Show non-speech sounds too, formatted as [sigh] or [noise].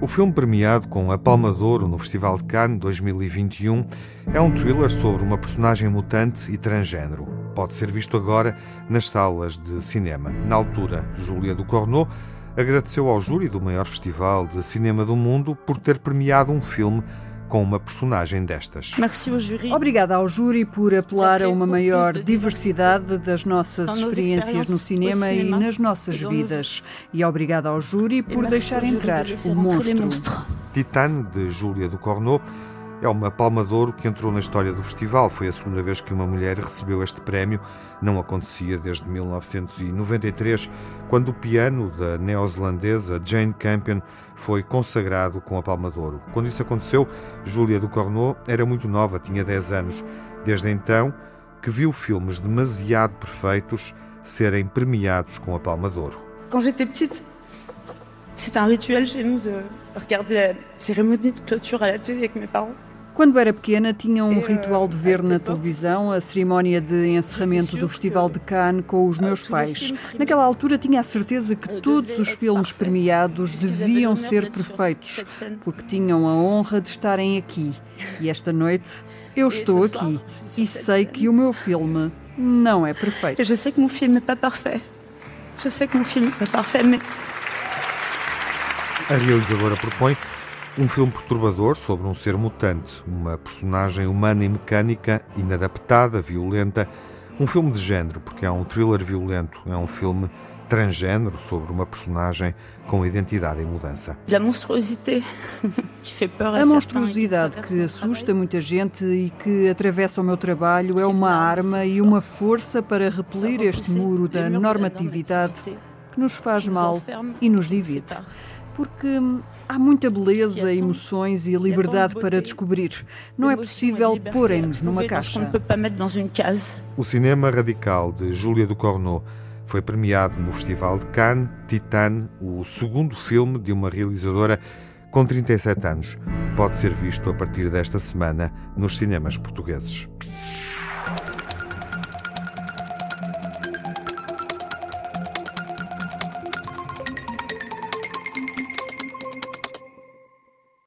O filme premiado com a Palma de Ouro no Festival de Cannes 2021 é um thriller sobre uma personagem mutante e transgênero. Pode ser visto agora nas salas de cinema. Na altura, Júlia do Corneau agradeceu ao júri do maior festival de cinema do mundo por ter premiado um filme com uma personagem destas. Obrigada ao júri por apelar a uma maior diversidade das nossas experiências no cinema e nas nossas vidas. E obrigada ao júri por deixar entrar o monstro. Titane, de Júlia do Corneau, é uma palma de ouro que entrou na história do festival. Foi a segunda vez que uma mulher recebeu este prémio. Não acontecia desde 1993, quando o piano da neozelandesa Jane Campion foi consagrado com a palma de ouro. Quando isso aconteceu, Júlia do era muito nova, tinha 10 anos. Desde então, que viu filmes demasiado perfeitos serem premiados com a palma de ouro. Quando j'étais petite, c'était un rituel chez nous de regarder la cérémonie de clôture à la télé avec mes parents. Quando era pequena, tinha um ritual de ver na televisão a cerimónia de encerramento do Festival de Cannes com os meus pais. Naquela altura, tinha a certeza que todos os filmes premiados deviam ser perfeitos, porque tinham a honra de estarem aqui. E esta noite, eu estou aqui e sei que o meu filme não é perfeito. Je sais que mon film n'est pas parfait. Je sais que mon film n'est pas parfait, mais A realizadora propõe um filme perturbador sobre um ser mutante, uma personagem humana e mecânica, inadaptada, violenta. Um filme de género, porque é um thriller violento, é um filme transgênero sobre uma personagem com identidade em mudança. [laughs] A monstruosidade que assusta muita gente e que atravessa o meu trabalho é uma arma e uma força para repelir este muro da normatividade que nos faz mal e nos divide. Porque há muita beleza, emoções e liberdade para descobrir. Não é possível porem-nos numa caixa. O cinema radical de Júlia do Corneau foi premiado no Festival de Cannes, Titane, o segundo filme de uma realizadora com 37 anos. Pode ser visto a partir desta semana nos cinemas portugueses.